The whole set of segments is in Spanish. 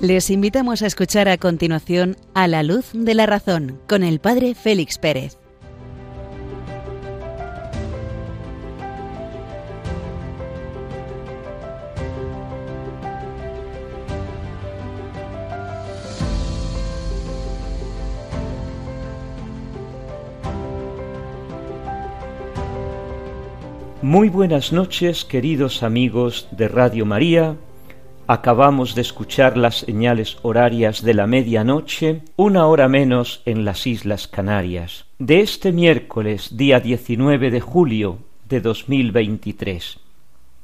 Les invitamos a escuchar a continuación A la luz de la razón con el padre Félix Pérez. Muy buenas noches, queridos amigos de Radio María Acabamos de escuchar las señales horarias de la medianoche, una hora menos en las Islas Canarias, de este miércoles, día 19 de julio de 2023.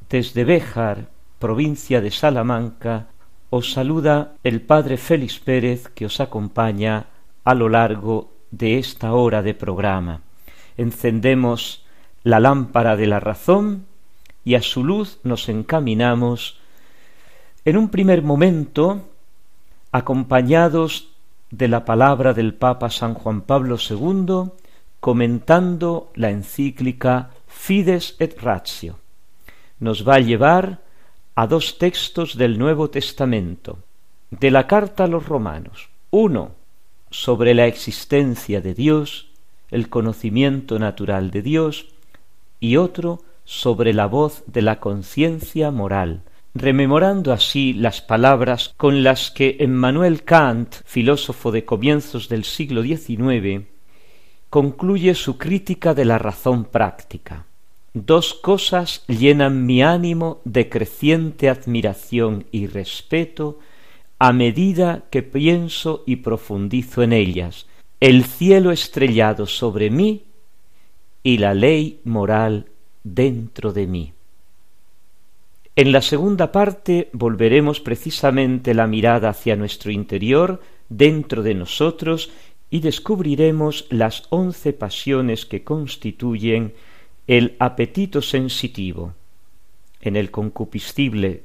Desde Béjar, provincia de Salamanca, os saluda el Padre Félix Pérez que os acompaña a lo largo de esta hora de programa. Encendemos la lámpara de la razón y a su luz nos encaminamos en un primer momento, acompañados de la palabra del Papa San Juan Pablo II, comentando la encíclica Fides et Ratio. Nos va a llevar a dos textos del Nuevo Testamento, de la carta a los romanos. Uno, sobre la existencia de Dios, el conocimiento natural de Dios, y otro, sobre la voz de la conciencia moral, rememorando así las palabras con las que Emmanuel Kant, filósofo de comienzos del siglo XIX, concluye su crítica de la razón práctica. Dos cosas llenan mi ánimo de creciente admiración y respeto a medida que pienso y profundizo en ellas, el cielo estrellado sobre mí y la ley moral dentro de mí. En la segunda parte volveremos precisamente la mirada hacia nuestro interior, dentro de nosotros, y descubriremos las once pasiones que constituyen el apetito sensitivo. En el concupiscible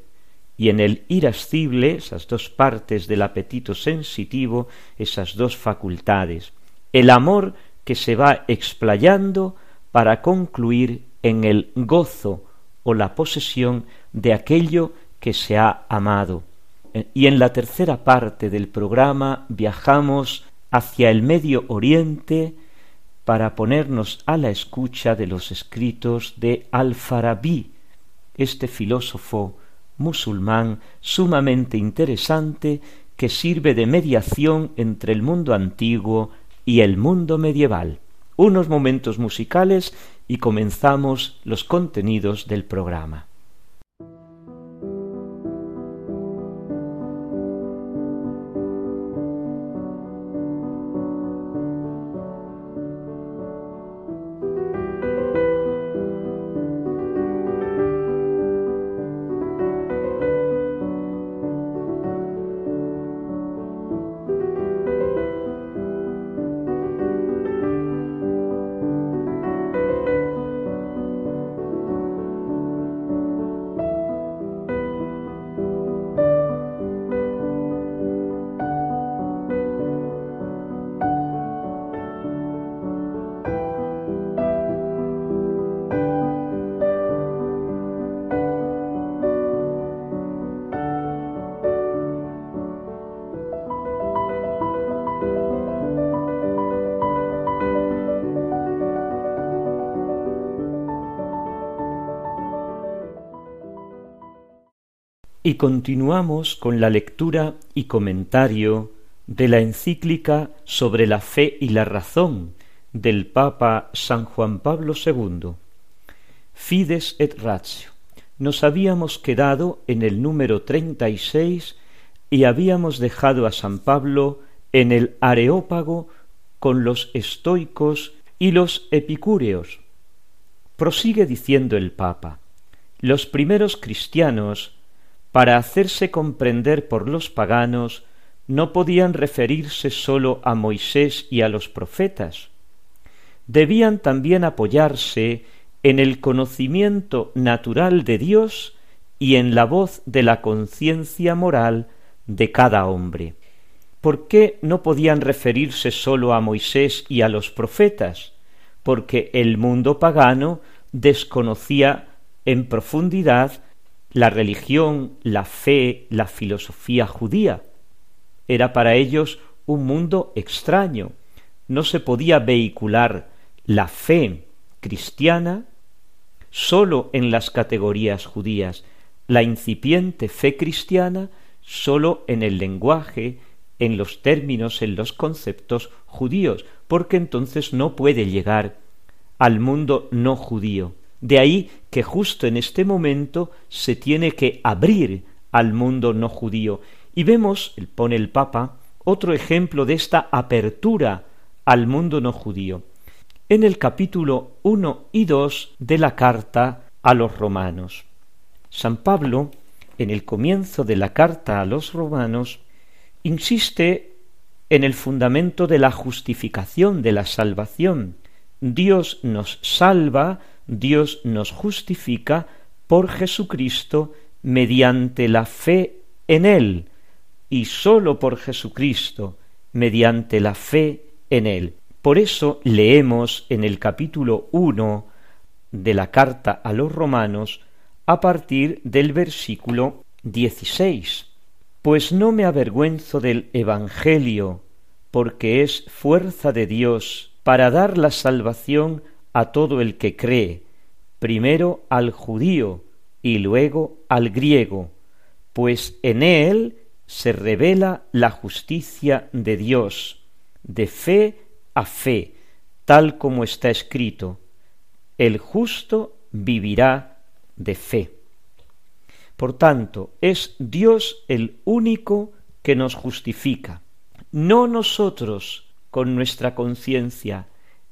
y en el irascible, esas dos partes del apetito sensitivo, esas dos facultades. El amor que se va explayando para concluir en el gozo o la posesión de aquello que se ha amado. Y en la tercera parte del programa viajamos hacia el Medio Oriente para ponernos a la escucha de los escritos de Al-Farabi, este filósofo musulmán sumamente interesante que sirve de mediación entre el mundo antiguo y el mundo medieval. Unos momentos musicales y comenzamos los contenidos del programa. Y continuamos con la lectura y comentario de la encíclica sobre la fe y la razón del Papa San Juan Pablo II. Fides et Ratio. Nos habíamos quedado en el número treinta y seis y habíamos dejado a San Pablo en el Areópago con los estoicos y los epicúreos. Prosigue diciendo el Papa, los primeros cristianos para hacerse comprender por los paganos, no podían referirse sólo a Moisés y a los profetas. Debían también apoyarse en el conocimiento natural de Dios y en la voz de la conciencia moral de cada hombre. ¿Por qué no podían referirse sólo a Moisés y a los profetas? Porque el mundo pagano desconocía en profundidad la religión, la fe, la filosofía judía, Era para ellos un mundo extraño. No se podía vehicular la fe cristiana sólo en las categorías judías, la incipiente fe cristiana sólo en el lenguaje, en los términos, en los conceptos judíos, porque entonces no puede llegar al mundo no judío. De ahí que justo en este momento se tiene que abrir al mundo no judío. Y vemos, pone el Papa, otro ejemplo de esta apertura al mundo no judío en el capítulo 1 y 2 de la carta a los romanos. San Pablo, en el comienzo de la carta a los romanos, insiste en el fundamento de la justificación, de la salvación. Dios nos salva, Dios nos justifica por Jesucristo mediante la fe en Él, y sólo por Jesucristo, mediante la fe en Él. Por eso leemos en el capítulo uno de la carta a los romanos a partir del versículo dieciséis. Pues no me avergüenzo del Evangelio, porque es fuerza de Dios para dar la salvación a todo el que cree, primero al judío y luego al griego, pues en él se revela la justicia de Dios, de fe a fe, tal como está escrito, el justo vivirá de fe. Por tanto, es Dios el único que nos justifica, no nosotros con nuestra conciencia,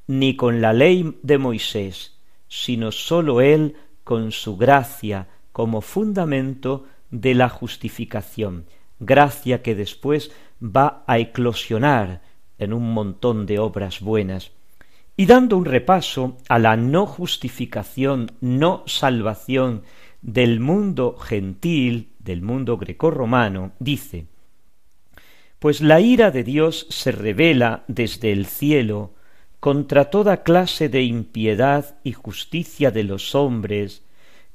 ni con la ley de Moisés, sino sólo Él con su gracia como fundamento de la justificación, gracia que después va a eclosionar en un montón de obras buenas, y dando un repaso a la no justificación, no salvación del mundo gentil, del mundo grecorromano, dice, pues la ira de Dios se revela desde el cielo contra toda clase de impiedad y justicia de los hombres,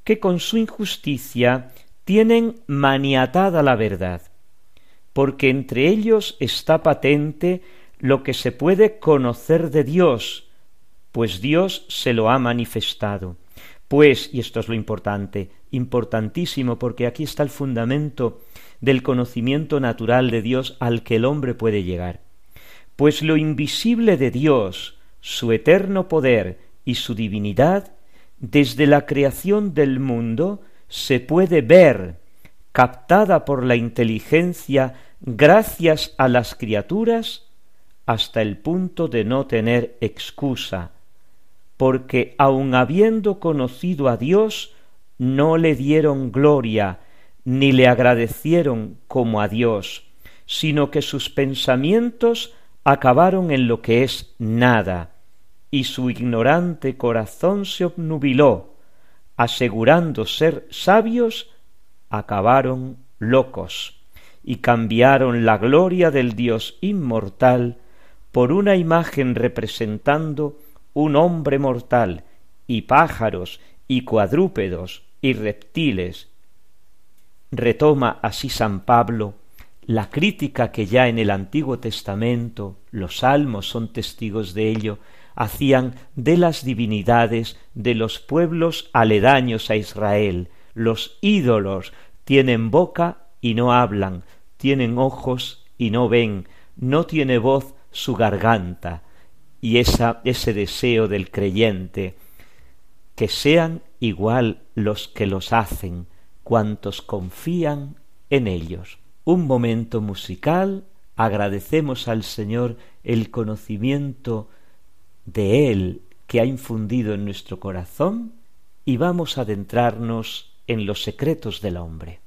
que con su injusticia tienen maniatada la verdad, porque entre ellos está patente lo que se puede conocer de Dios, pues Dios se lo ha manifestado. Pues, y esto es lo importante, importantísimo, porque aquí está el fundamento del conocimiento natural de Dios al que el hombre puede llegar. Pues lo invisible de Dios, su eterno poder y su divinidad, desde la creación del mundo, se puede ver, captada por la inteligencia gracias a las criaturas, hasta el punto de no tener excusa, porque aun habiendo conocido a Dios, no le dieron gloria, ni le agradecieron como a Dios, sino que sus pensamientos acabaron en lo que es nada, y su ignorante corazón se obnubiló, asegurando ser sabios, acabaron locos, y cambiaron la gloria del Dios inmortal por una imagen representando un hombre mortal y pájaros y cuadrúpedos y reptiles. Retoma así San Pablo la crítica que ya en el Antiguo Testamento, los salmos son testigos de ello, hacían de las divinidades de los pueblos aledaños a Israel. Los ídolos tienen boca y no hablan, tienen ojos y no ven, no tiene voz su garganta y esa, ese deseo del creyente, que sean igual los que los hacen, cuantos confían en ellos. Un momento musical, agradecemos al Señor el conocimiento de Él que ha infundido en nuestro corazón y vamos a adentrarnos en los secretos del hombre.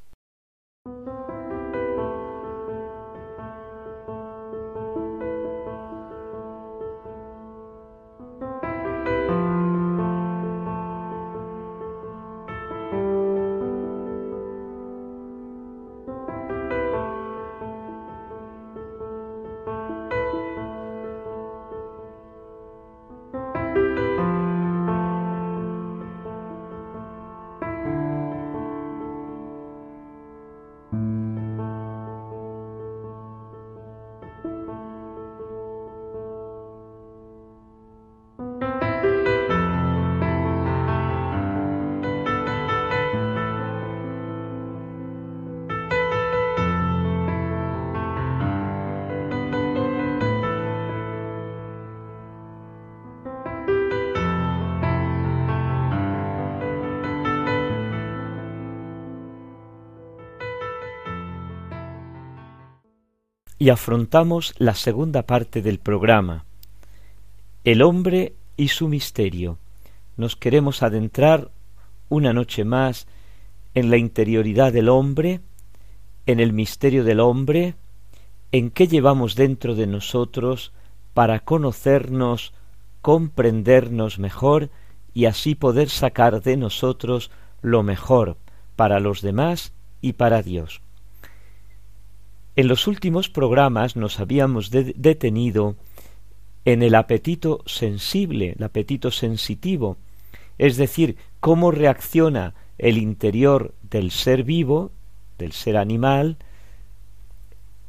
Afrontamos la segunda parte del programa, el hombre y su misterio. Nos queremos adentrar una noche más en la interioridad del hombre, en el misterio del hombre, en qué llevamos dentro de nosotros para conocernos, comprendernos mejor y así poder sacar de nosotros lo mejor para los demás y para Dios. En los últimos programas nos habíamos detenido en el apetito sensible, el apetito sensitivo, es decir, cómo reacciona el interior del ser vivo, del ser animal,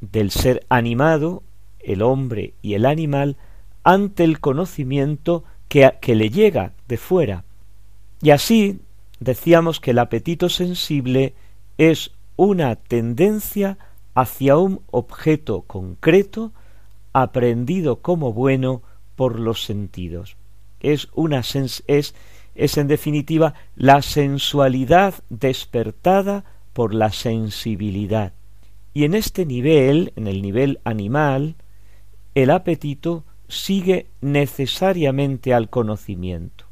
del ser animado, el hombre y el animal, ante el conocimiento que, que le llega de fuera. Y así decíamos que el apetito sensible es una tendencia hacia un objeto concreto aprendido como bueno por los sentidos. Es una es, es en definitiva la sensualidad despertada por la sensibilidad. Y en este nivel, en el nivel animal, el apetito sigue necesariamente al conocimiento.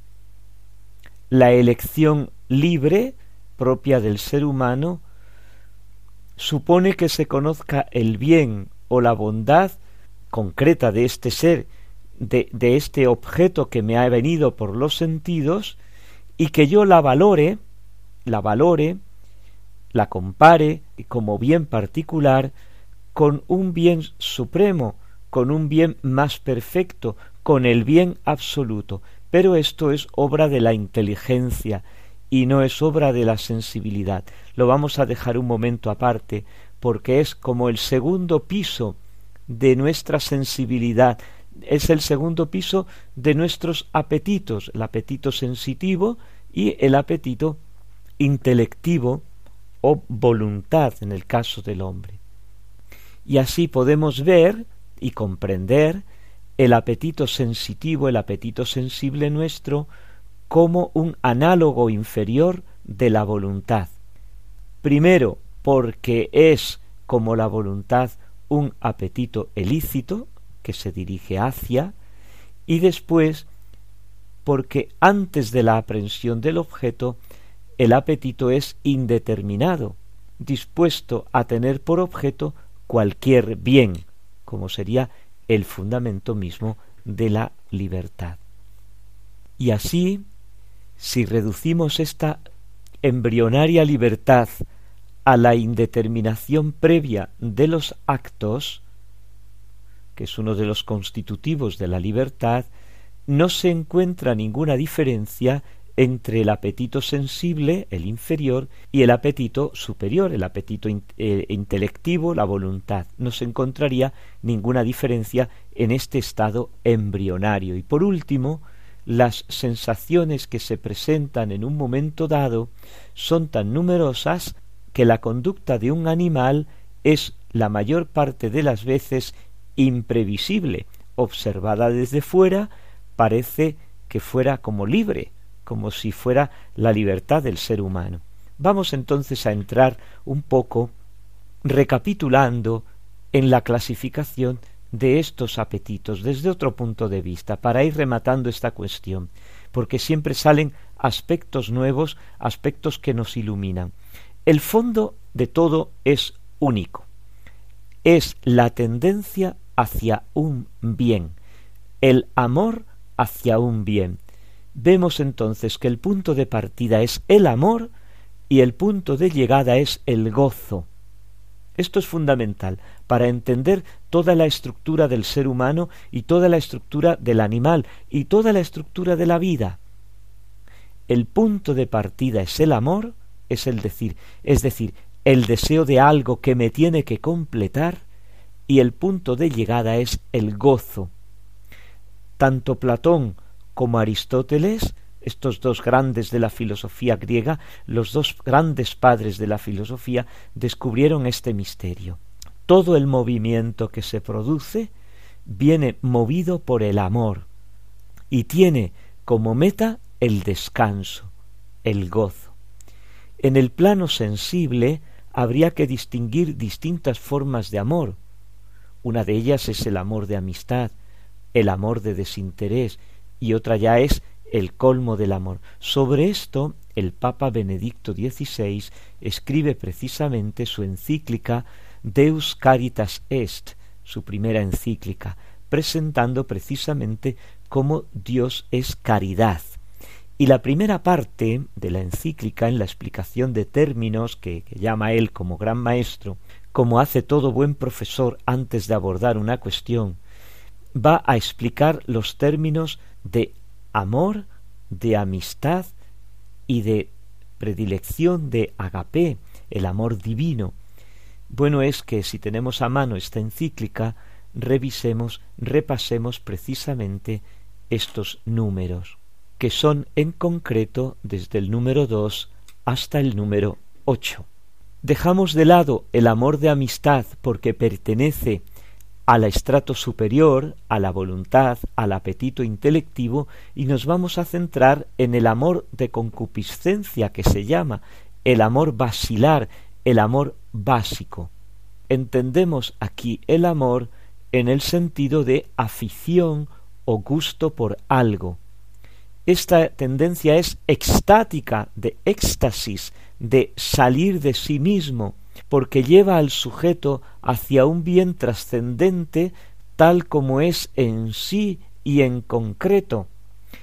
La elección libre, propia del ser humano, supone que se conozca el bien o la bondad concreta de este ser, de, este objeto que me ha venido por los sentidos, y que yo la valore, la valore, la compare como bien particular con un bien supremo, con un bien más perfecto, con el bien absoluto. Pero esto es obra de la inteligencia y no es obra de la sensibilidad. Lo vamos a dejar un momento aparte, porque es como el segundo piso de nuestra sensibilidad, es el segundo piso de nuestros apetitos, el apetito sensitivo y el apetito intelectivo o voluntad en el caso del hombre. Y así podemos ver y comprender el apetito sensitivo, el apetito sensible nuestro, como un análogo inferior de la voluntad. Primero, porque es como la voluntad un apetito ilícito que se dirige hacia, y después porque antes de la aprehensión del objeto el apetito es indeterminado, dispuesto a tener por objeto cualquier bien, como sería el fundamento mismo de la libertad. Y así, si reducimos esta embrionaria libertad a la indeterminación previa de los actos, que es uno de los constitutivos de la libertad, no se encuentra ninguna diferencia entre el apetito sensible, el inferior, y el apetito superior, el apetito eh, intelectivo, la voluntad. No se encontraría ninguna diferencia en este estado embrionario. Y por último, las sensaciones que se presentan en un momento dado son tan numerosas que la conducta de un animal es la mayor parte de las veces imprevisible. Observada desde fuera, parece que fuera como libre, como si fuera la libertad del ser humano. Vamos entonces a entrar un poco recapitulando en la clasificación de estos apetitos desde otro punto de vista para ir rematando esta cuestión, porque siempre salen aspectos nuevos, aspectos que nos iluminan. El fondo de todo es único. Es la tendencia hacia un bien, el amor hacia un bien vemos entonces que el punto de partida es el amor y el punto de llegada es el gozo. Esto es fundamental para entender toda la estructura del ser humano y toda la estructura del animal y toda la estructura de la vida. El punto de partida es el amor, es el decir, es decir, el deseo de algo que me tiene que completar, y el punto de llegada es el gozo. Tanto Platón como Aristóteles, estos dos grandes de la filosofía griega, los dos grandes padres de la filosofía, descubrieron este misterio. Todo el movimiento que se produce viene movido por el amor y tiene como meta el descanso, el gozo. En el plano sensible habría que distinguir distintas formas de amor. Una de ellas es el amor de amistad, el amor de desinterés, y otra ya es el colmo del amor. Sobre esto el Papa Benedicto XVI escribe precisamente su encíclica Deus Caritas Est, su primera encíclica, presentando precisamente cómo Dios es caridad. Y la primera parte de la encíclica, en la explicación de términos que, llama él como gran maestro, como hace todo buen profesor antes de abordar una cuestión, va a explicar los términos de amor, de amistad y de predilección de agape, el amor divino. Bueno es que si tenemos a mano esta encíclica, revisemos, repasemos precisamente estos números, que son en concreto desde el número dos hasta el número ocho. Dejamos de lado el amor de amistad porque pertenece al estrato superior, a la voluntad, al apetito intelectivo, y nos vamos a centrar en el amor de concupiscencia que se llama, el amor basilar, el amor básico. Entendemos aquí el amor en el sentido de afición o gusto por algo. Esta tendencia es extática, de éxtasis, de salir de sí mismo, porque lleva al sujeto hacia un bien trascendente tal como es en sí y en concreto.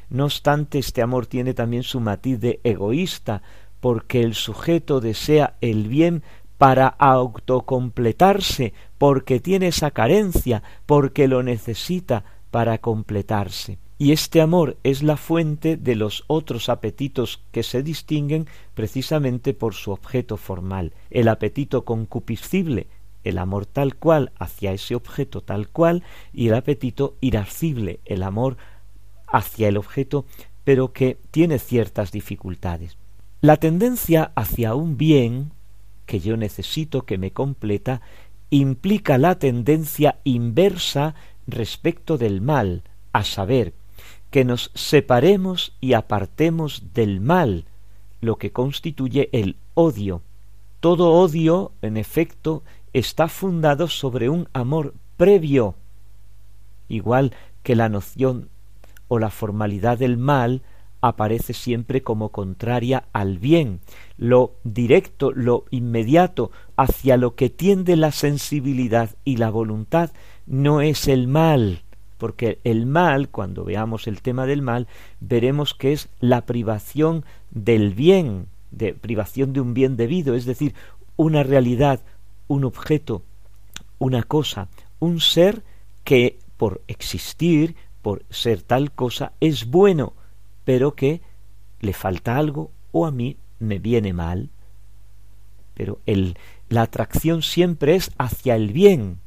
No obstante, este amor tiene también su matiz de egoísta, porque el sujeto desea el bien para autocompletarse, porque tiene esa carencia, porque lo necesita para completarse y este amor es la fuente de los otros apetitos que se distinguen precisamente por su objeto formal, el apetito concupiscible, el amor tal cual hacia ese objeto tal cual, y el apetito irascible, el amor hacia el objeto, pero que tiene ciertas dificultades. La tendencia hacia un bien que yo necesito, que me completa, implica la tendencia inversa respecto del mal, a saber, que nos separemos y apartemos del mal, lo que constituye el odio. Todo odio, en efecto, está fundado sobre un amor previo, igual que la noción o la formalidad del mal aparece siempre como contraria al bien, lo directo, lo inmediato, hacia lo que tiende la sensibilidad y la voluntad, no es el mal, porque el mal, cuando veamos el tema del mal, veremos que es la privación del bien, de privación de un bien debido, es decir, una realidad, un objeto, una cosa, un ser que por existir, por ser tal cosa, es bueno, pero que le falta algo o a mí me viene mal. Pero el, la atracción siempre es hacia el bien,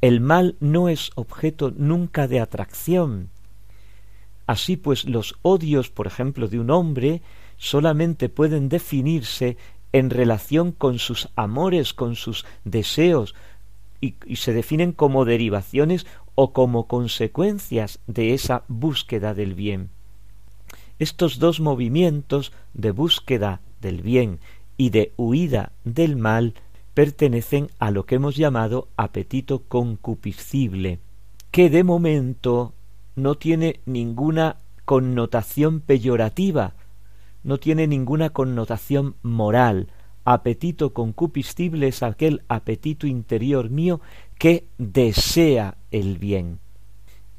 el mal no es objeto nunca de atracción. Así pues, los odios, por ejemplo, de un hombre solamente pueden definirse en relación con sus amores, con sus deseos, y, y, se definen como derivaciones o como consecuencias de esa búsqueda del bien. Estos dos movimientos de búsqueda del bien y de huida del mal pertenecen a lo que hemos llamado apetito concupiscible, que de momento no tiene ninguna connotación peyorativa, no tiene ninguna connotación moral. Apetito concupiscible es aquel apetito interior mío que desea el bien.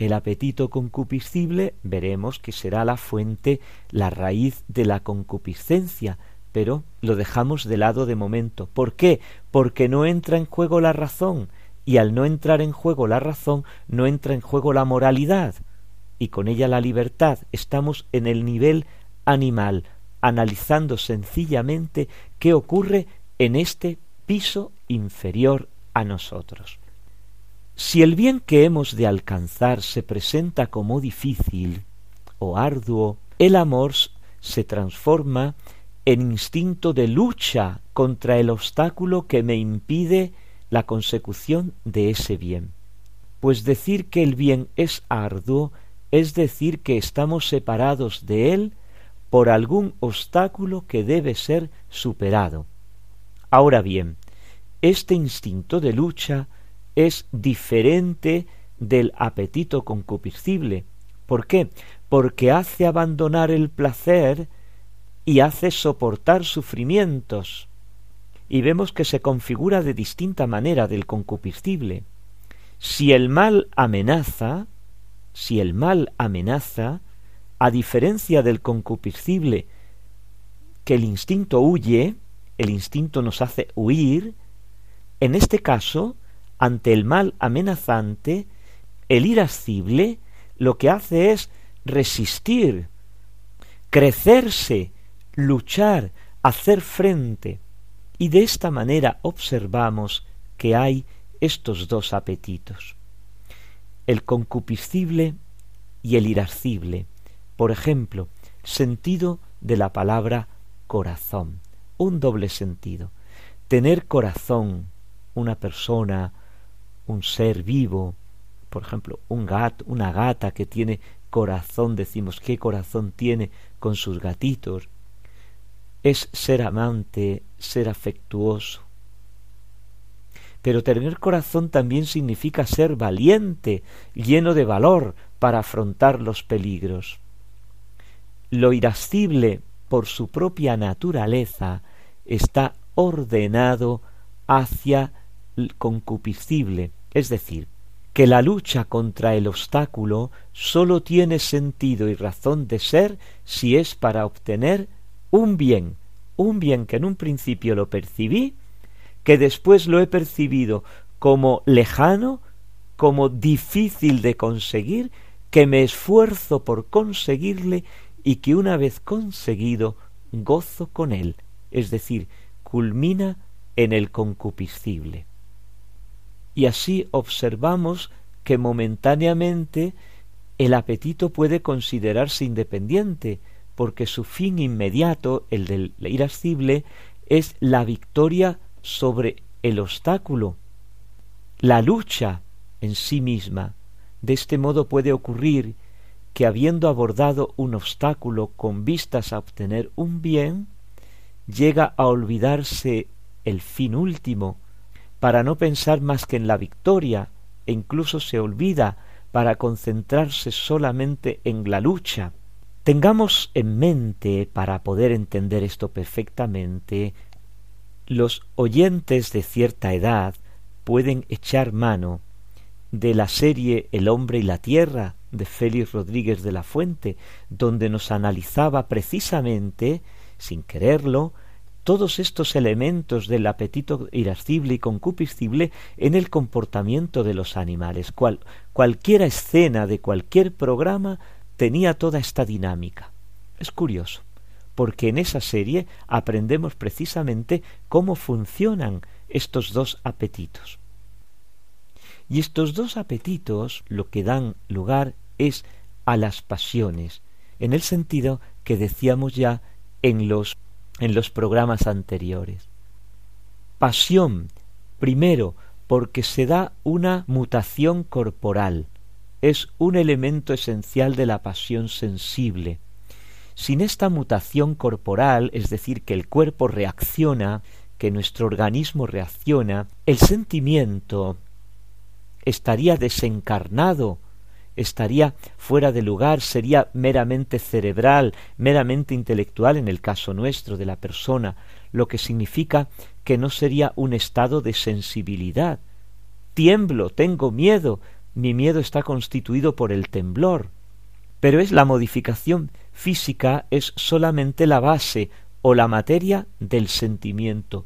El apetito concupiscible veremos que será la fuente, la raíz de la concupiscencia, pero lo dejamos de lado de momento. ¿Por qué? Porque no entra en juego la razón, y al no entrar en juego la razón, no entra en juego la moralidad, y con ella la libertad. Estamos en el nivel animal, analizando sencillamente qué ocurre en este piso inferior a nosotros. Si el bien que hemos de alcanzar se presenta como difícil o arduo, el amor se transforma en instinto de lucha contra el obstáculo que me impide la consecución de ese bien. Pues decir que el bien es arduo es decir que estamos separados de él por algún obstáculo que debe ser superado. Ahora bien, este instinto de lucha es diferente del apetito concupiscible. ¿Por qué? Porque hace abandonar el placer y hace soportar sufrimientos. Y vemos que se configura de distinta manera del concupiscible. Si el mal amenaza, si el mal amenaza, a diferencia del concupiscible, que el instinto huye, el instinto nos hace huir, en este caso, ante el mal amenazante, el irascible lo que hace es resistir, crecerse, luchar, hacer frente. Y de esta manera observamos que hay estos dos apetitos, el concupiscible y el irascible. Por ejemplo, sentido de la palabra corazón, un doble sentido. Tener corazón, una persona, un ser vivo, por ejemplo, un gato, una gata que tiene corazón, decimos, ¿qué corazón tiene con sus gatitos? Es ser amante, ser afectuoso. Pero tener corazón también significa ser valiente, lleno de valor para afrontar los peligros. Lo irascible, por su propia naturaleza, está ordenado hacia el concupiscible, es decir, que la lucha contra el obstáculo sólo tiene sentido y razón de ser si es para obtener un bien, un bien que en un principio lo percibí, que después lo he percibido como lejano, como difícil de conseguir, que me esfuerzo por conseguirle y que una vez conseguido gozo con él, es decir, culmina en el concupiscible y así observamos que momentáneamente el apetito puede considerarse independiente, porque su fin inmediato, el del irascible, es la victoria sobre el obstáculo, la lucha en sí misma. De este modo puede ocurrir que habiendo abordado un obstáculo con vistas a obtener un bien, llega a olvidarse el fin último, para no pensar más que en la victoria e incluso se olvida para concentrarse solamente en la lucha. Tengamos en mente, para poder entender esto perfectamente, los oyentes de cierta edad pueden echar mano de la serie El hombre y la tierra de Félix Rodríguez de la Fuente, donde nos analizaba precisamente, sin quererlo, todos estos elementos del apetito irascible y concupiscible en el comportamiento de los animales. Cual, cualquiera escena de cualquier programa tenía toda esta dinámica. Es curioso, porque en esa serie aprendemos precisamente cómo funcionan estos dos apetitos. Y estos dos apetitos lo que dan lugar es a las pasiones, en el sentido que decíamos ya en los en los programas anteriores. Pasión, primero, porque se da una mutación corporal. Es un elemento esencial de la pasión sensible. Sin esta mutación corporal, es decir, que el cuerpo reacciona, que nuestro organismo reacciona, el sentimiento estaría desencarnado estaría fuera de lugar, sería meramente cerebral, meramente intelectual en el caso nuestro de la persona, lo que significa que no sería un estado de sensibilidad. Tiemblo, tengo miedo, mi miedo está constituido por el temblor. Pero es la modificación física es solamente la base o la materia del sentimiento.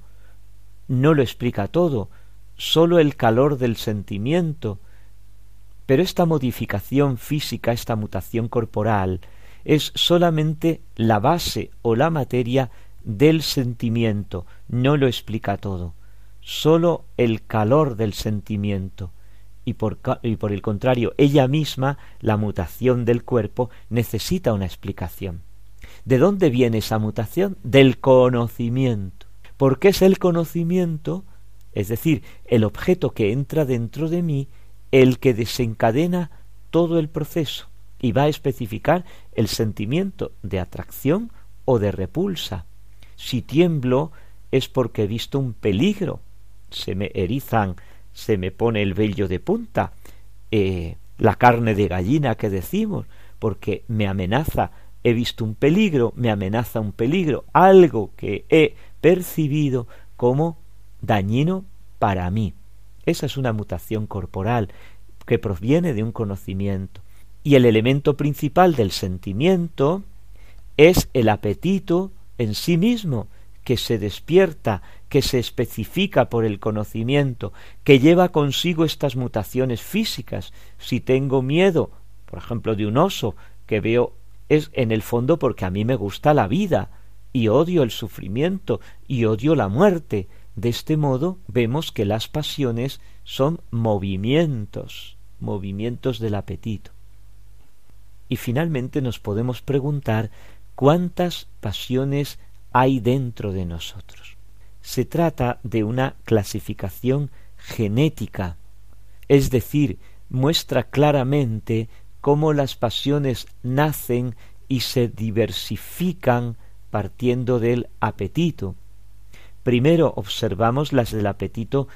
No lo explica todo, sólo el calor del sentimiento, pero esta modificación física, esta mutación corporal, es solamente la base o la materia del sentimiento, no lo explica todo, sólo el calor del sentimiento. Y por, y por el contrario, ella misma, la mutación del cuerpo, necesita una explicación. ¿De dónde viene esa mutación? Del conocimiento. ¿Por qué es el conocimiento? Es decir, el objeto que entra dentro de mí el que desencadena todo el proceso y va a especificar el sentimiento de atracción o de repulsa. Si tiemblo es porque he visto un peligro, se me erizan, se me pone el vello de punta, eh, la carne de gallina que decimos, porque me amenaza, he visto un peligro, me amenaza un peligro, algo que he percibido como dañino para mí. Esa es una mutación corporal que proviene de un conocimiento. Y el elemento principal del sentimiento es el apetito en sí mismo, que se despierta, que se especifica por el conocimiento, que lleva consigo estas mutaciones físicas. Si tengo miedo, por ejemplo, de un oso, que veo es en el fondo porque a mí me gusta la vida, y odio el sufrimiento, y odio la muerte. De este modo vemos que las pasiones son movimientos, movimientos del apetito. Y finalmente nos podemos preguntar cuántas pasiones hay dentro de nosotros. Se trata de una clasificación genética, es decir, muestra claramente cómo las pasiones nacen y se diversifican partiendo del apetito. Primero observamos las del apetito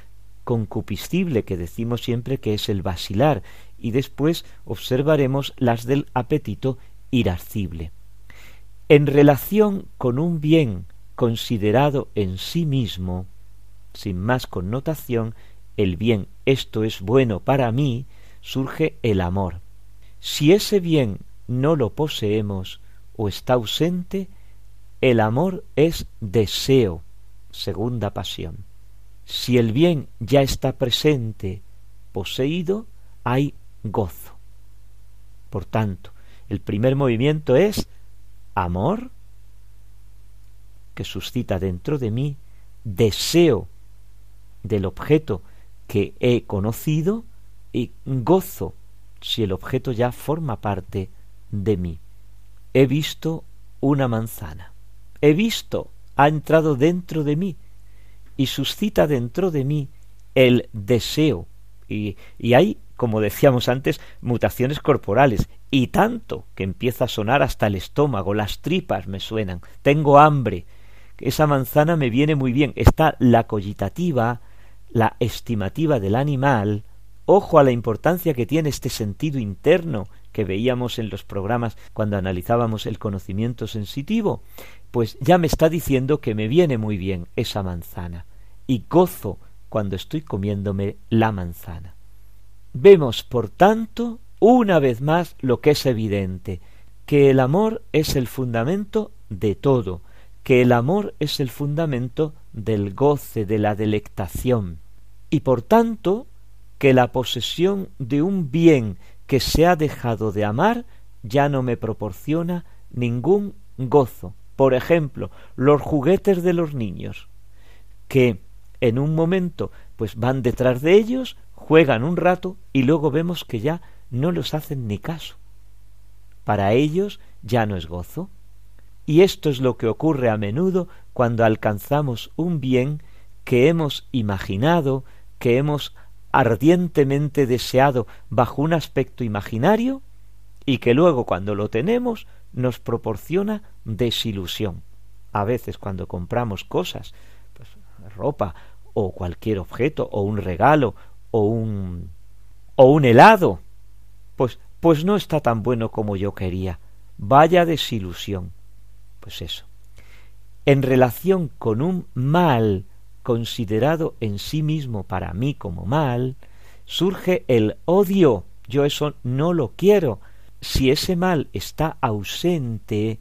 concupiscible, que decimos siempre que es el vacilar, y después observaremos las del apetito irascible en relación con un bien considerado en sí mismo, sin más connotación, el bien esto es bueno para mí, surge el amor. Si ese bien no lo poseemos o está ausente, el amor es deseo, segunda pasión. Si el bien ya está presente, poseído, hay gozo. Por tanto, el primer movimiento es amor que suscita dentro de mí deseo del objeto que he conocido y gozo si el objeto ya forma parte de mí. He visto una manzana. He visto, ha entrado dentro de mí y suscita dentro de mí el deseo. Y, y hay como decíamos antes, mutaciones corporales, y tanto que empieza a sonar hasta el estómago, las tripas me suenan, tengo hambre, esa manzana me viene muy bien, está la cogitativa, la estimativa del animal, ojo a la importancia que tiene este sentido interno que veíamos en los programas cuando analizábamos el conocimiento sensitivo, pues ya me está diciendo que me viene muy bien esa manzana, y gozo cuando estoy comiéndome la manzana. Vemos, por tanto, una vez más lo que es evidente, que el amor es el fundamento de todo, que el amor es el fundamento del goce, de la delectación, y por tanto, que la posesión de un bien que se ha dejado de amar ya no me proporciona ningún gozo. Por ejemplo, los juguetes de los niños, que en un momento pues van detrás de ellos, juegan un rato y luego vemos que ya no los hacen ni caso. Para ellos ya no es gozo. Y esto es lo que ocurre a menudo cuando alcanzamos un bien que hemos imaginado, que hemos ardientemente deseado bajo un aspecto imaginario y que luego cuando lo tenemos nos proporciona desilusión. A veces cuando compramos cosas, pues ropa o cualquier objeto o un regalo o un o un helado. Pues pues no está tan bueno como yo quería. Vaya desilusión. Pues eso. En relación con un mal considerado en sí mismo para mí como mal, surge el odio. Yo eso no lo quiero. Si ese mal está ausente,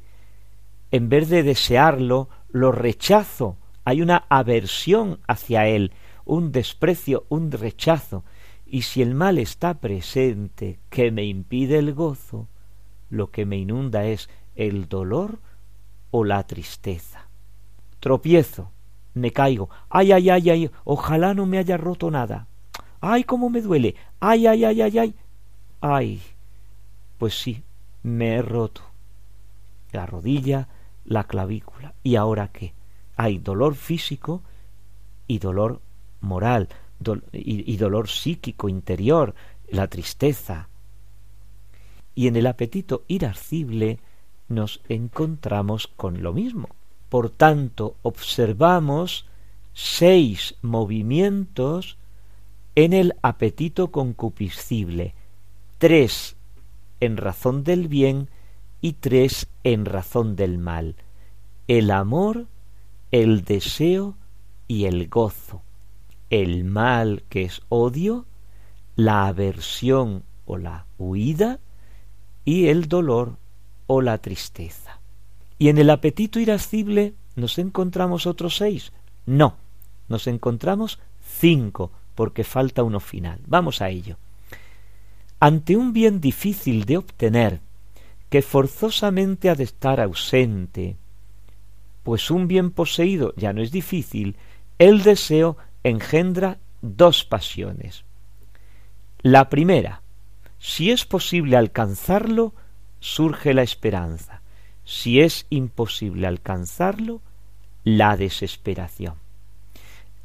en vez de desearlo, lo rechazo. Hay una aversión hacia él un desprecio, un rechazo, y si el mal está presente que me impide el gozo, lo que me inunda es el dolor o la tristeza. Tropiezo, me caigo, ay, ay, ay, ay, ojalá no me haya roto nada. Ay, cómo me duele, ay, ay, ay, ay, ay, ay. Pues sí, me he roto. La rodilla, la clavícula. ¿Y ahora qué? Hay dolor físico y dolor moral y, y dolor psíquico interior, la tristeza. Y en el apetito irascible nos encontramos con lo mismo. Por tanto, observamos seis movimientos en el apetito concupiscible, tres en razón del bien y tres en razón del mal, el amor, el deseo y el gozo, el mal que es odio, la aversión o la huida y el dolor o la tristeza. ¿Y en el apetito irascible nos encontramos otros seis? No, nos encontramos cinco, porque falta uno final. Vamos a ello. Ante un bien difícil de obtener, que forzosamente ha de estar ausente, pues un bien poseído ya no es difícil, el deseo engendra dos pasiones. La primera, si es posible alcanzarlo, surge la esperanza. Si es imposible alcanzarlo, la desesperación.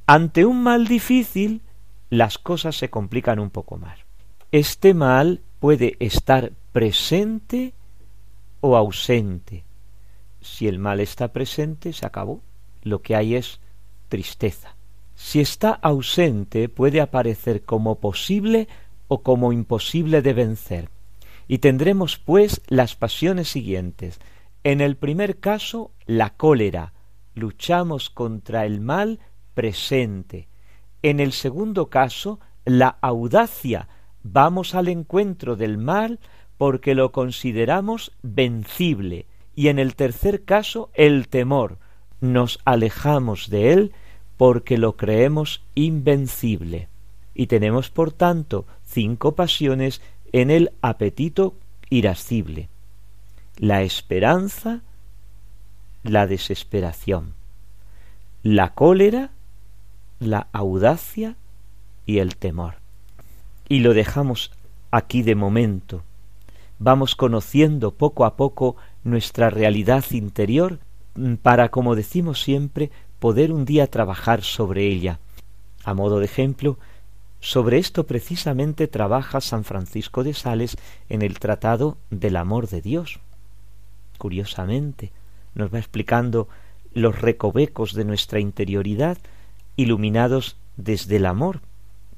Ante un mal difícil, las cosas se complican un poco más. Este mal puede estar presente o ausente. Si el mal está presente, se acabó. Lo que hay es tristeza. Si está ausente, puede aparecer como posible o como imposible de vencer. Y tendremos pues las pasiones siguientes. En el primer caso, la cólera. Luchamos contra el mal presente. En el segundo caso, la audacia. Vamos al encuentro del mal porque lo consideramos vencible. Y en el tercer caso, el temor. Nos alejamos de él porque lo creemos invencible. Y tenemos, por tanto, cinco pasiones en el apetito irascible. La esperanza, la desesperación, la cólera, la audacia y el temor. Y lo dejamos aquí de momento. Vamos conociendo poco a poco nuestra realidad interior mm, para, como decimos siempre, poder un día trabajar sobre ella. A modo de ejemplo, sobre esto precisamente trabaja San Francisco de Sales en el Tratado del Amor de Dios. Curiosamente, nos va explicando los recovecos de nuestra interioridad iluminados desde el amor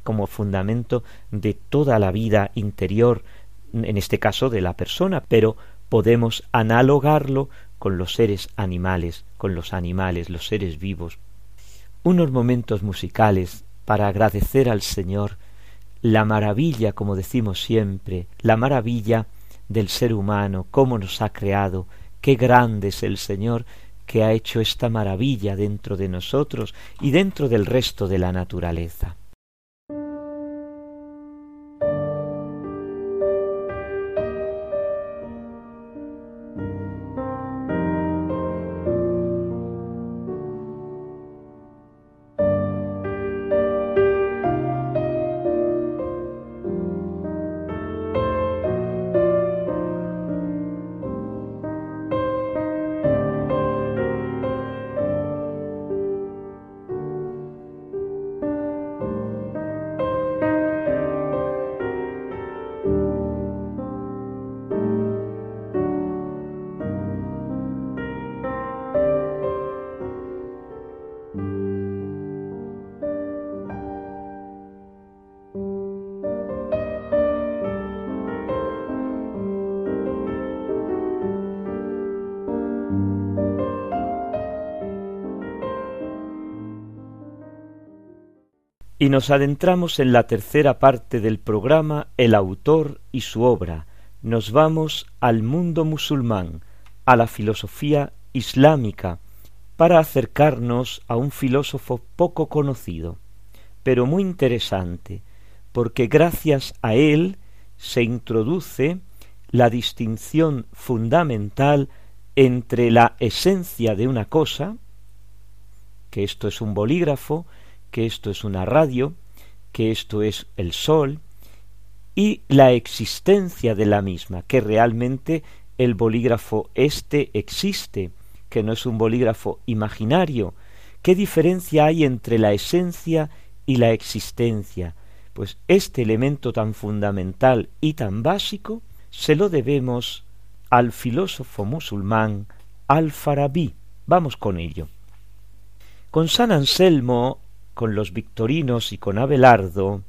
como fundamento de toda la vida interior, en este caso de la persona, pero podemos analogarlo con los seres animales, con los animales, los seres vivos. Unos momentos musicales para agradecer al Señor la maravilla, como decimos siempre, la maravilla del ser humano, cómo nos ha creado, qué grande es el Señor que ha hecho esta maravilla dentro de nosotros y dentro del resto de la naturaleza. Y nos adentramos en la tercera parte del programa El autor y su obra. Nos vamos al mundo musulmán, a la filosofía islámica, para acercarnos a un filósofo poco conocido, pero muy interesante, porque gracias a él se introduce la distinción fundamental entre la esencia de una cosa, que esto es un bolígrafo, que esto es una radio, que esto es el sol, y la existencia de la misma, que realmente el bolígrafo este existe, que no es un bolígrafo imaginario. ¿Qué diferencia hay entre la esencia y la existencia? Pues este elemento tan fundamental y tan básico se lo debemos al filósofo musulmán Al-Farabi. Vamos con ello. Con San Anselmo con los victorinos y con Abelardo,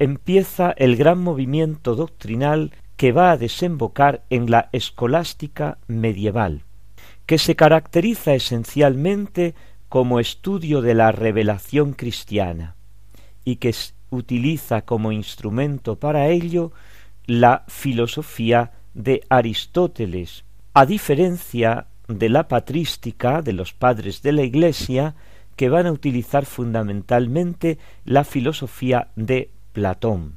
empieza el gran movimiento doctrinal que va a desembocar en la escolástica medieval, que se caracteriza esencialmente como estudio de la revelación cristiana y que utiliza como instrumento para ello la filosofía de Aristóteles, a diferencia de la patrística de los padres de la Iglesia, que van a utilizar fundamentalmente la filosofía de Platón.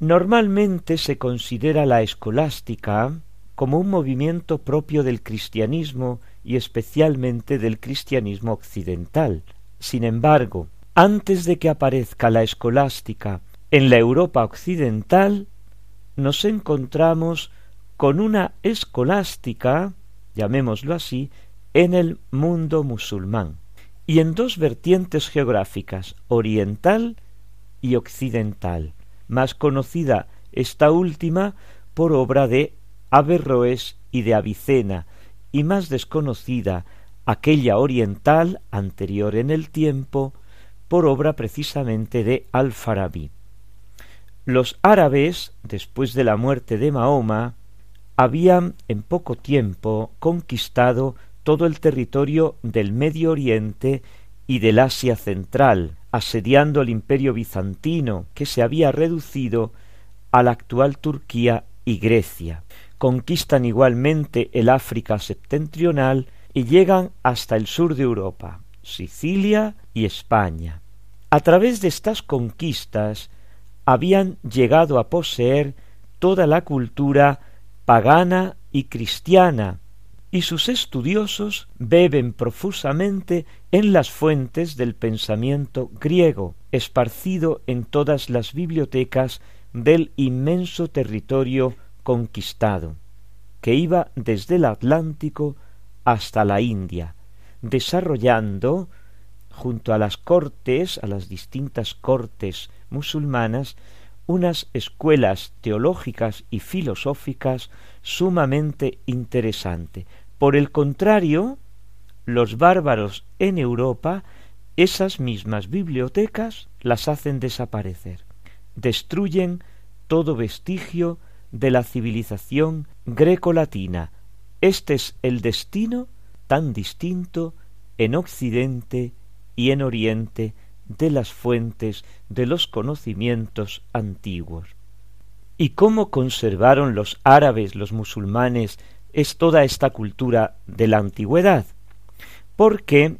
Normalmente se considera la escolástica como un movimiento propio del cristianismo y especialmente del cristianismo occidental. Sin embargo, antes de que aparezca la escolástica en la Europa occidental, nos encontramos con una escolástica, llamémoslo así, en el mundo musulmán, y en dos vertientes geográficas, oriental y occidental, más conocida esta última por obra de Averroes y de Avicena, y más desconocida aquella oriental anterior en el tiempo por obra precisamente de Al-Farabi. Los árabes, después de la muerte de Mahoma, habían en poco tiempo conquistado todo el territorio del Medio Oriente y del Asia Central, asediando el imperio bizantino, que se había reducido a la actual Turquía y Grecia. Conquistan igualmente el África septentrional y llegan hasta el sur de Europa, Sicilia y España. A través de estas conquistas habían llegado a poseer toda la cultura pagana y cristiana, y sus estudiosos beben profusamente en las fuentes del pensamiento griego, esparcido en todas las bibliotecas del inmenso territorio conquistado, que iba desde el Atlántico hasta la India, desarrollando junto a las cortes, a las distintas cortes musulmanas, unas escuelas teológicas y filosóficas sumamente interesantes. Por el contrario, los bárbaros en Europa esas mismas bibliotecas las hacen desaparecer, destruyen todo vestigio de la civilización greco-latina. Este es el destino tan distinto en Occidente y en Oriente de las fuentes de los conocimientos antiguos. ¿Y cómo conservaron los árabes, los musulmanes, es toda esta cultura de la antigüedad? Porque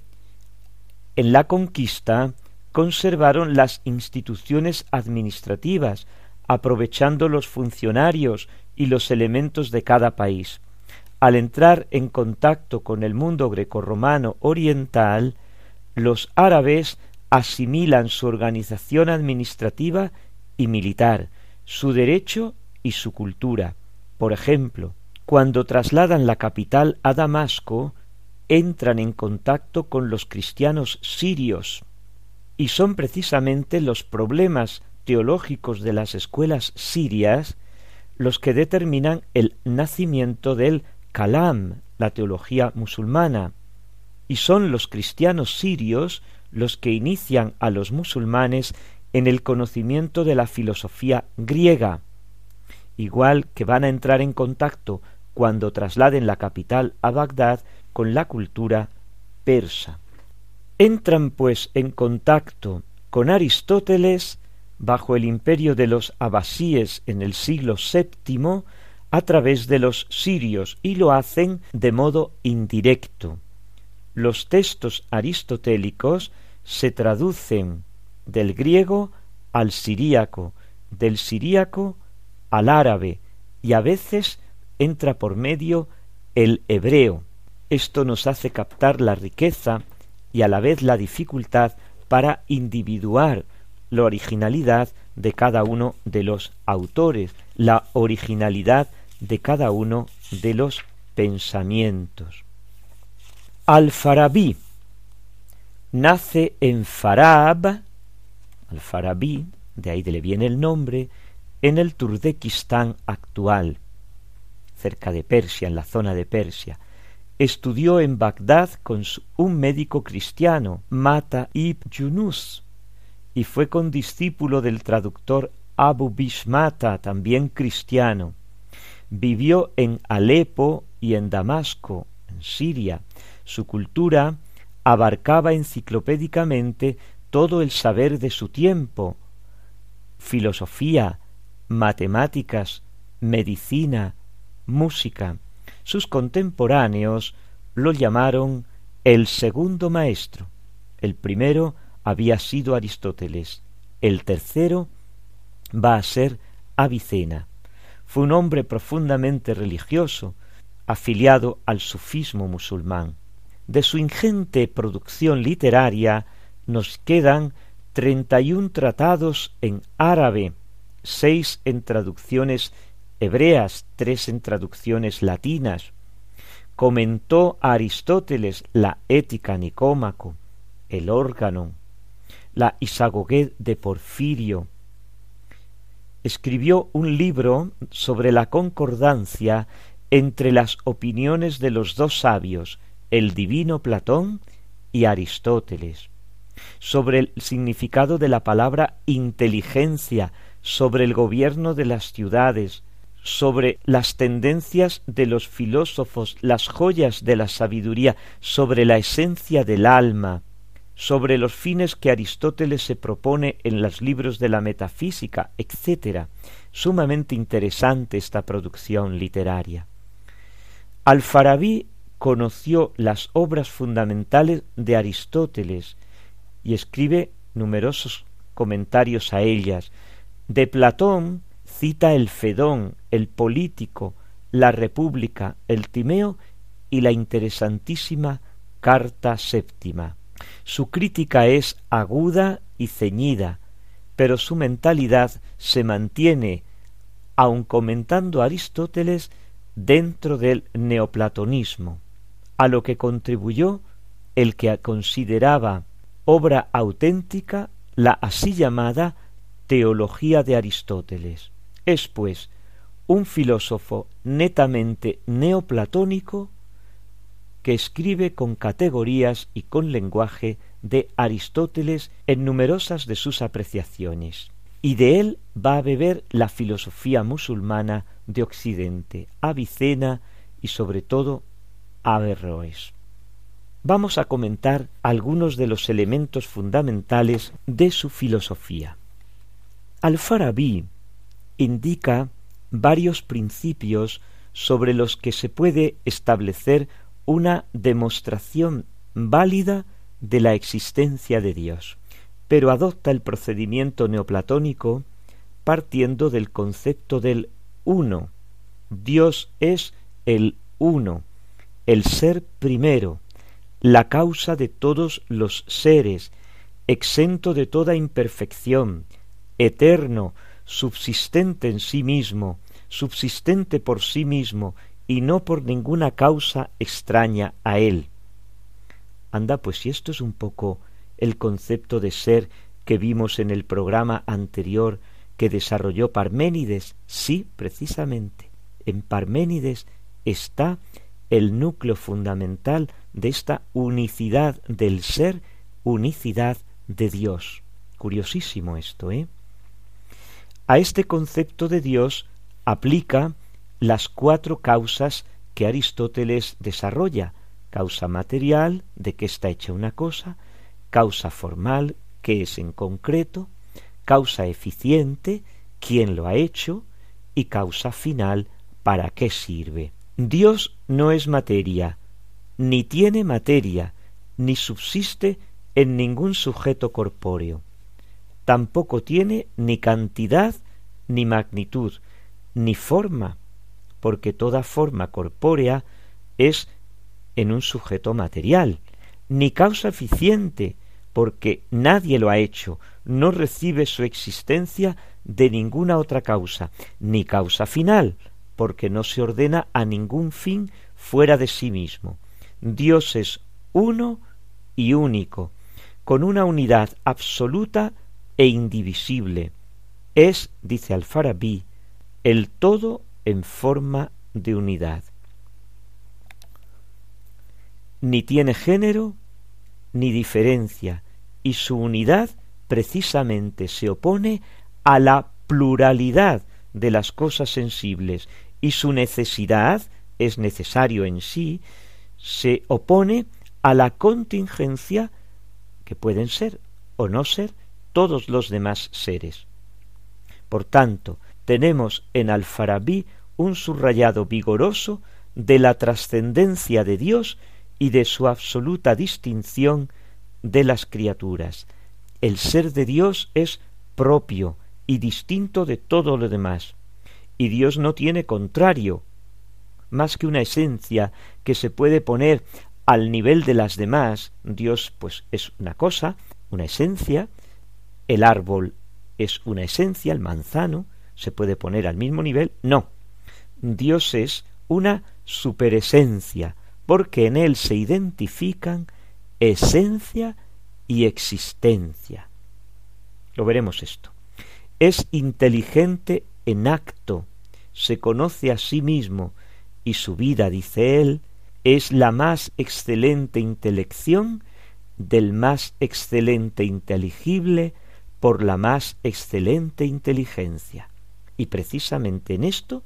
en la conquista conservaron las instituciones administrativas, aprovechando los funcionarios y los elementos de cada país. Al entrar en contacto con el mundo grecorromano oriental, los árabes asimilan su organización administrativa y militar, su derecho y su cultura. Por ejemplo, cuando trasladan la capital a Damasco, entran en contacto con los cristianos sirios, y son precisamente los problemas teológicos de las escuelas sirias los que determinan el nacimiento del Kalam, la teología musulmana, y son los cristianos sirios los que inician a los musulmanes en el conocimiento de la filosofía griega, igual que van a entrar en contacto cuando trasladen la capital a Bagdad con la cultura persa. Entran pues en contacto con Aristóteles bajo el imperio de los abasíes en el siglo VII a través de los sirios y lo hacen de modo indirecto los textos aristotélicos se traducen del griego al siríaco, del siríaco al árabe y a veces entra por medio el hebreo. Esto nos hace captar la riqueza y a la vez la dificultad para individuar la originalidad de cada uno de los autores, la originalidad de cada uno de los pensamientos. Al-Farabi nace en Farab, Al-Farabi, de ahí le viene el nombre, en el Turdekistán actual, cerca de Persia, en la zona de Persia. Estudió en Bagdad con un médico cristiano, Mata ibn Yunus, y fue condiscípulo del traductor Abu Bishmata, también cristiano. Vivió en Alepo y en Damasco, en Siria. Su cultura abarcaba enciclopédicamente todo el saber de su tiempo, filosofía, matemáticas, medicina, música. Sus contemporáneos lo llamaron el segundo maestro. El primero había sido Aristóteles, el tercero va a ser Avicena. Fue un hombre profundamente religioso, afiliado al sufismo musulmán. De su ingente producción literaria nos quedan treinta y un tratados en árabe, seis en traducciones hebreas, tres en traducciones latinas. Comentó a Aristóteles la ética nicómaco, el órgano, la Isagogué de Porfirio. Escribió un libro sobre la concordancia entre las opiniones de los dos sabios, el divino Platón y Aristóteles, sobre el significado de la palabra inteligencia, sobre el gobierno de las ciudades, sobre las tendencias de los filósofos, las joyas de la sabiduría, sobre la esencia del alma, sobre los fines que Aristóteles se propone en los libros de la metafísica, etc. Sumamente interesante esta producción literaria. Alfarabí conoció las obras fundamentales de Aristóteles y escribe numerosos comentarios a ellas. De Platón cita el Fedón, el Político, la República, el Timeo y la interesantísima Carta Séptima. Su crítica es aguda y ceñida, pero su mentalidad se mantiene, aun comentando a Aristóteles, dentro del neoplatonismo, a lo que contribuyó el que consideraba obra auténtica la así llamada teología de Aristóteles. Es, pues, un filósofo netamente neoplatónico que escribe con categorías y con lenguaje de Aristóteles en numerosas de sus apreciaciones. Y de él va a beber la filosofía musulmana de Occidente, Avicena y sobre todo Vamos a comentar algunos de los elementos fundamentales de su filosofía. Al-Farabi indica varios principios sobre los que se puede establecer una demostración válida de la existencia de Dios, pero adopta el procedimiento neoplatónico partiendo del concepto del uno. Dios es el uno, el ser primero, la causa de todos los seres, exento de toda imperfección, eterno, subsistente en sí mismo, subsistente por sí mismo y no por ninguna causa extraña a él. Anda, pues si esto es un poco el concepto de ser que vimos en el programa anterior que desarrolló Parménides, sí, precisamente, en Parménides está el núcleo fundamental de esta unicidad del ser, unicidad de Dios. Curiosísimo esto, ¿eh? A este concepto de Dios aplica las cuatro causas que Aristóteles desarrolla. Causa material, de qué está hecha una cosa, causa formal, qué es en concreto, causa eficiente, quién lo ha hecho, y causa final, para qué sirve. Dios no es materia, ni tiene materia, ni subsiste en ningún sujeto corpóreo. Tampoco tiene ni cantidad, ni magnitud, ni forma, porque toda forma corpórea es en un sujeto material, ni causa eficiente, porque nadie lo ha hecho, no recibe su existencia de ninguna otra causa, ni causa final, porque no se ordena a ningún fin fuera de sí mismo. Dios es uno y único, con una unidad absoluta e indivisible. Es, dice Alfarabí, el todo en forma de unidad. Ni tiene género ni diferencia, y su unidad precisamente se opone a la pluralidad de las cosas sensibles y su necesidad es necesario en sí, se opone a la contingencia que pueden ser o no ser todos los demás seres. Por tanto, tenemos en Alfarabí un subrayado vigoroso de la trascendencia de Dios y de su absoluta distinción de las criaturas. El ser de Dios es propio y distinto de todo lo demás, y Dios no tiene contrario, más que una esencia que se puede poner al nivel de las demás. Dios pues es una cosa, una esencia, el árbol es una esencia, el manzano se puede poner al mismo nivel. No, Dios es una superesencia, porque en él se identifican esencia y existencia. Lo veremos esto. Es inteligente en acto, se conoce a sí mismo, y su vida, dice él, es la más excelente intelección del más excelente inteligible por la más excelente inteligencia. Y precisamente en esto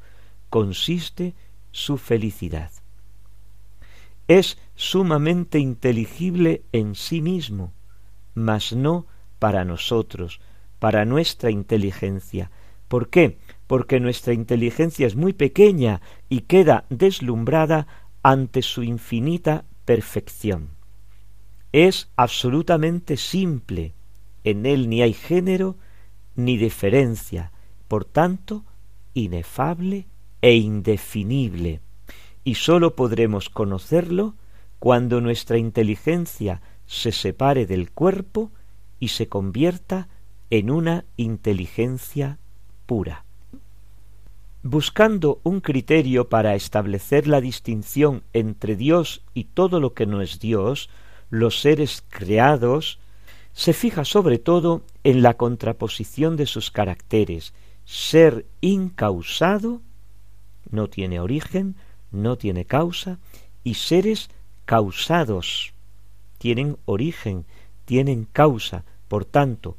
consiste su felicidad. Es sumamente inteligible en sí mismo, mas no para nosotros, para nuestra inteligencia. ¿Por qué? Porque nuestra inteligencia es muy pequeña y queda deslumbrada ante su infinita perfección. Es absolutamente simple, en él ni hay género ni diferencia, por tanto, inefable e indefinible, y sólo podremos conocerlo cuando nuestra inteligencia se separe del cuerpo y se convierta en una inteligencia pura. Buscando un criterio para establecer la distinción entre Dios y todo lo que no es Dios, los seres creados, se fija sobre todo en la contraposición de sus caracteres, ser incausado no tiene origen, no tiene causa, y seres causados tienen origen, tienen causa, por tanto,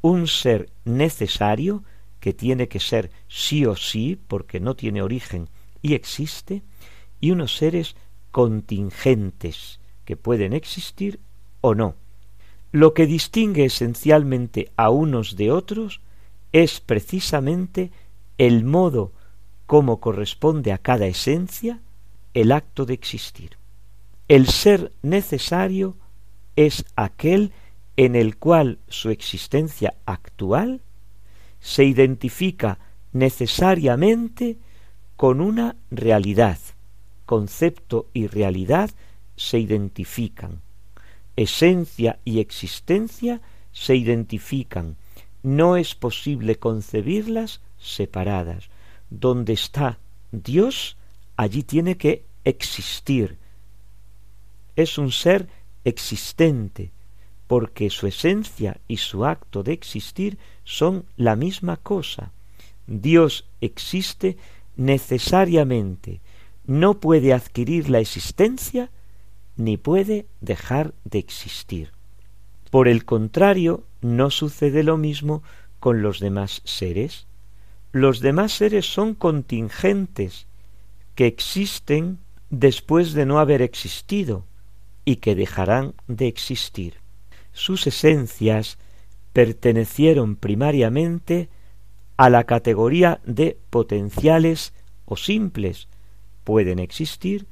un ser necesario que tiene que ser sí o sí, porque no tiene origen y existe, y unos seres contingentes que pueden existir o no. Lo que distingue esencialmente a unos de otros es precisamente el modo como corresponde a cada esencia el acto de existir. El ser necesario es aquel en el cual su existencia actual se identifica necesariamente con una realidad. Concepto y realidad se identifican. Esencia y existencia se identifican. No es posible concebirlas separadas donde está Dios, allí tiene que existir. Es un ser existente, porque su esencia y su acto de existir son la misma cosa. Dios existe necesariamente, no puede adquirir la existencia ni puede dejar de existir. Por el contrario, no sucede lo mismo con los demás seres los demás seres son contingentes, que existen después de no haber existido y que dejarán de existir. Sus esencias pertenecieron primariamente a la categoría de potenciales o simples. Pueden existir,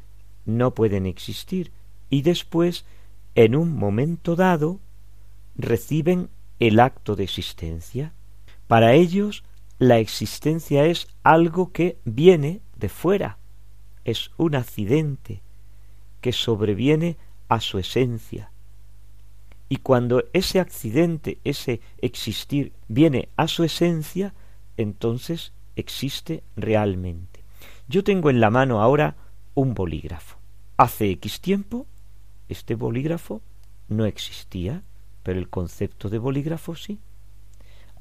no pueden existir, y después, en un momento dado, reciben el acto de existencia. Para ellos, la existencia es algo que viene de fuera, es un accidente que sobreviene a su esencia. Y cuando ese accidente, ese existir, viene a su esencia, entonces existe realmente. Yo tengo en la mano ahora un bolígrafo. Hace X tiempo este bolígrafo no existía, pero el concepto de bolígrafo sí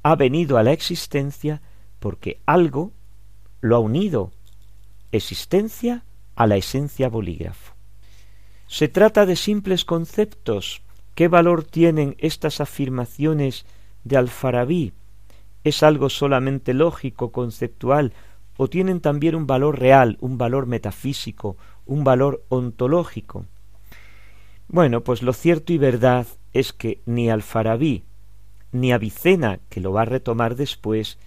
ha venido a la existencia porque algo lo ha unido existencia a la esencia bolígrafo. Se trata de simples conceptos. ¿Qué valor tienen estas afirmaciones de Alfarabí es algo solamente lógico, conceptual, o tienen también un valor real, un valor metafísico, un valor ontológico. Bueno, pues lo cierto y verdad es que ni Alfarabí ni Avicena, que lo va a retomar después,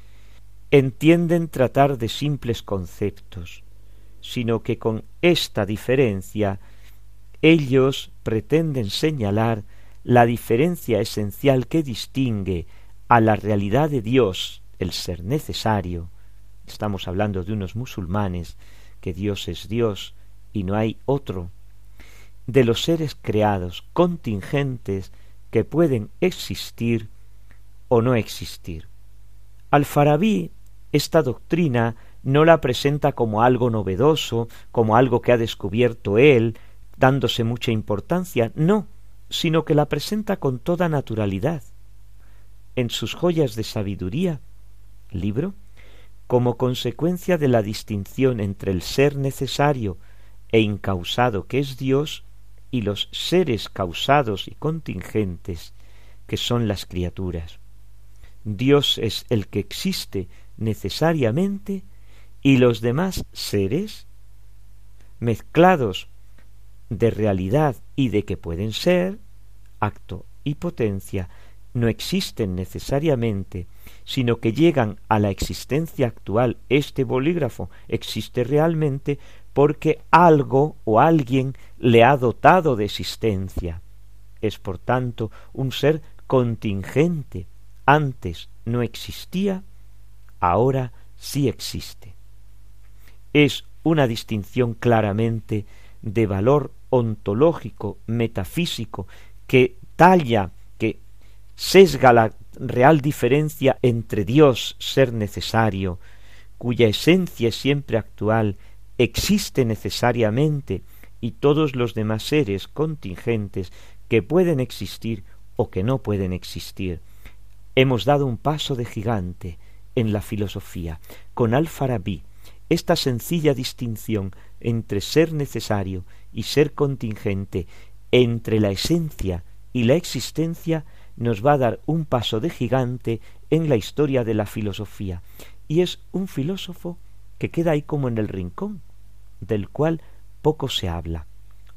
entienden tratar de simples conceptos, sino que con esta diferencia ellos pretenden señalar la diferencia esencial que distingue a la realidad de Dios, el ser necesario, estamos hablando de unos musulmanes, que Dios es Dios y no hay otro, de los seres creados, contingentes, que pueden existir o no existir. Al-Farabi esta doctrina no la presenta como algo novedoso, como algo que ha descubierto él, dándose mucha importancia, no, sino que la presenta con toda naturalidad. En sus joyas de sabiduría, libro, como consecuencia de la distinción entre el ser necesario e incausado que es Dios y los seres causados y contingentes que son las criaturas. Dios es el que existe necesariamente y los demás seres, mezclados de realidad y de que pueden ser, acto y potencia, no existen necesariamente, sino que llegan a la existencia actual. Este bolígrafo existe realmente porque algo o alguien le ha dotado de existencia. Es por tanto un ser contingente, antes no existía, ahora sí existe. Es una distinción claramente de valor ontológico, metafísico, que talla, que sesga la real diferencia entre Dios, ser necesario, cuya esencia es siempre actual, existe necesariamente, y todos los demás seres contingentes que pueden existir o que no pueden existir, Hemos dado un paso de gigante en la filosofía. Con Al-Farabi, esta sencilla distinción entre ser necesario y ser contingente, entre la esencia y la existencia, nos va a dar un paso de gigante en la historia de la filosofía. Y es un filósofo que queda ahí como en el rincón, del cual poco se habla.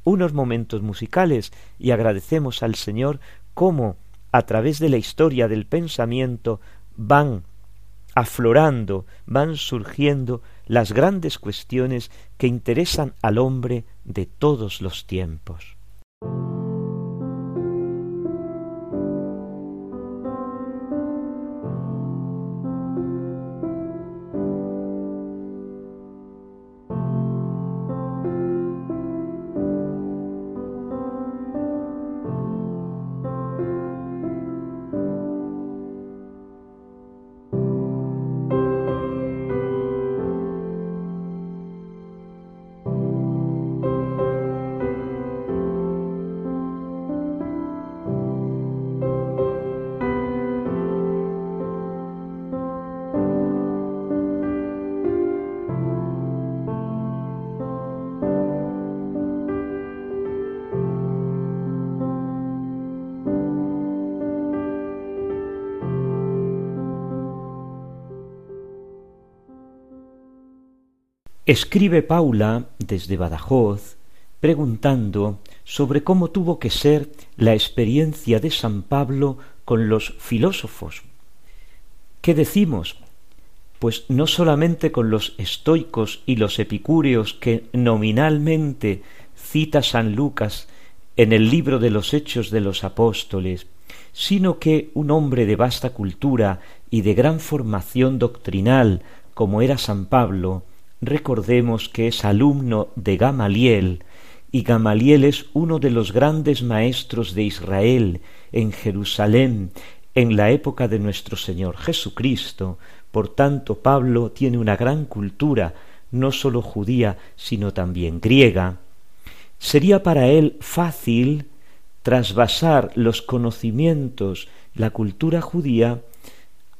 Unos momentos musicales y agradecemos al Señor cómo a través de la historia del pensamiento van aflorando, van surgiendo las grandes cuestiones que interesan al hombre de todos los tiempos. Escribe Paula desde Badajoz preguntando sobre cómo tuvo que ser la experiencia de San Pablo con los filósofos. ¿Qué decimos? Pues no solamente con los estoicos y los epicúreos que nominalmente cita San Lucas en el libro de los Hechos de los Apóstoles, sino que un hombre de vasta cultura y de gran formación doctrinal como era San Pablo, Recordemos que es alumno de Gamaliel, y Gamaliel es uno de los grandes maestros de Israel en Jerusalén en la época de nuestro Señor Jesucristo. Por tanto, Pablo tiene una gran cultura, no sólo judía, sino también griega. Sería para él fácil trasvasar los conocimientos, la cultura judía,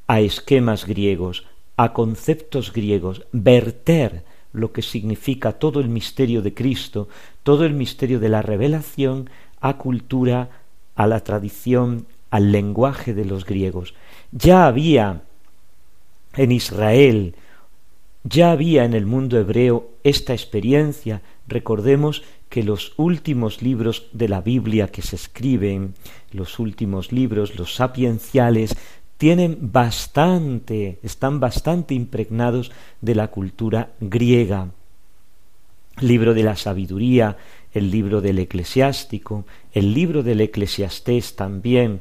a esquemas griegos, a conceptos griegos, verter lo que significa todo el misterio de Cristo, todo el misterio de la revelación, a cultura, a la tradición, al lenguaje de los griegos. Ya había en Israel, ya había en el mundo hebreo esta experiencia. Recordemos que los últimos libros de la Biblia que se escriben, los últimos libros, los sapienciales, tienen bastante, están bastante impregnados de la cultura griega. Libro de la sabiduría, el libro del eclesiástico, el libro del eclesiastés también,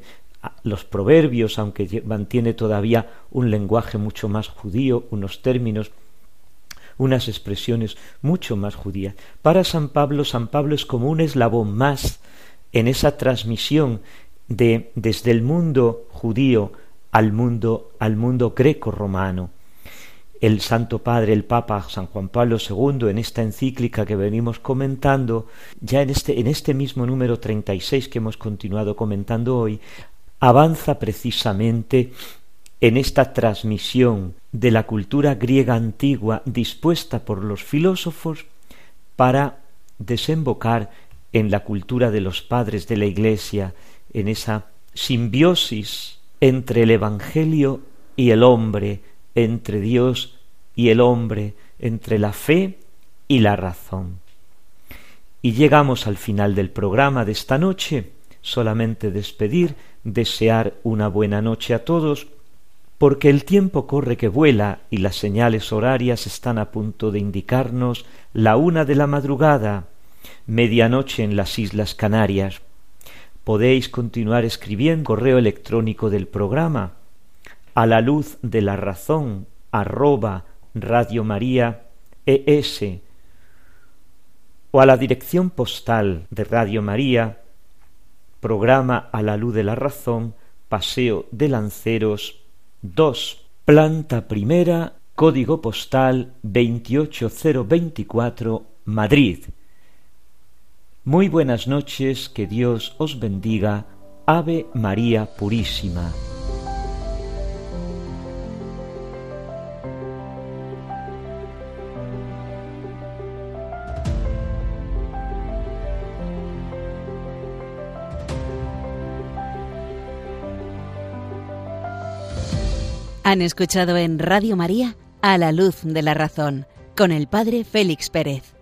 los proverbios, aunque mantiene todavía un lenguaje mucho más judío, unos términos, unas expresiones mucho más judías. Para San Pablo, San Pablo es como un eslabón más en esa transmisión de desde el mundo judío al mundo al mundo greco-romano. El Santo Padre, el Papa San Juan Pablo II, en esta encíclica que venimos comentando, ya en este, en este mismo número 36 que hemos continuado comentando hoy, avanza precisamente en esta transmisión de la cultura griega antigua dispuesta por los filósofos para desembocar en la cultura de los padres de la Iglesia, en esa simbiosis entre el Evangelio y el hombre, entre Dios y el hombre, entre la fe y la razón. Y llegamos al final del programa de esta noche, solamente despedir desear una buena noche a todos, porque el tiempo corre que vuela y las señales horarias están a punto de indicarnos la una de la madrugada, medianoche en las Islas Canarias. Podéis continuar escribiendo correo electrónico del programa a la luz de la razón arroba Radio María ES o a la dirección postal de Radio María Programa a la luz de la razón, Paseo de Lanceros 2, planta primera, código postal 28024, Madrid. Muy buenas noches, que Dios os bendiga. Ave María Purísima. Han escuchado en Radio María A la Luz de la Razón con el Padre Félix Pérez.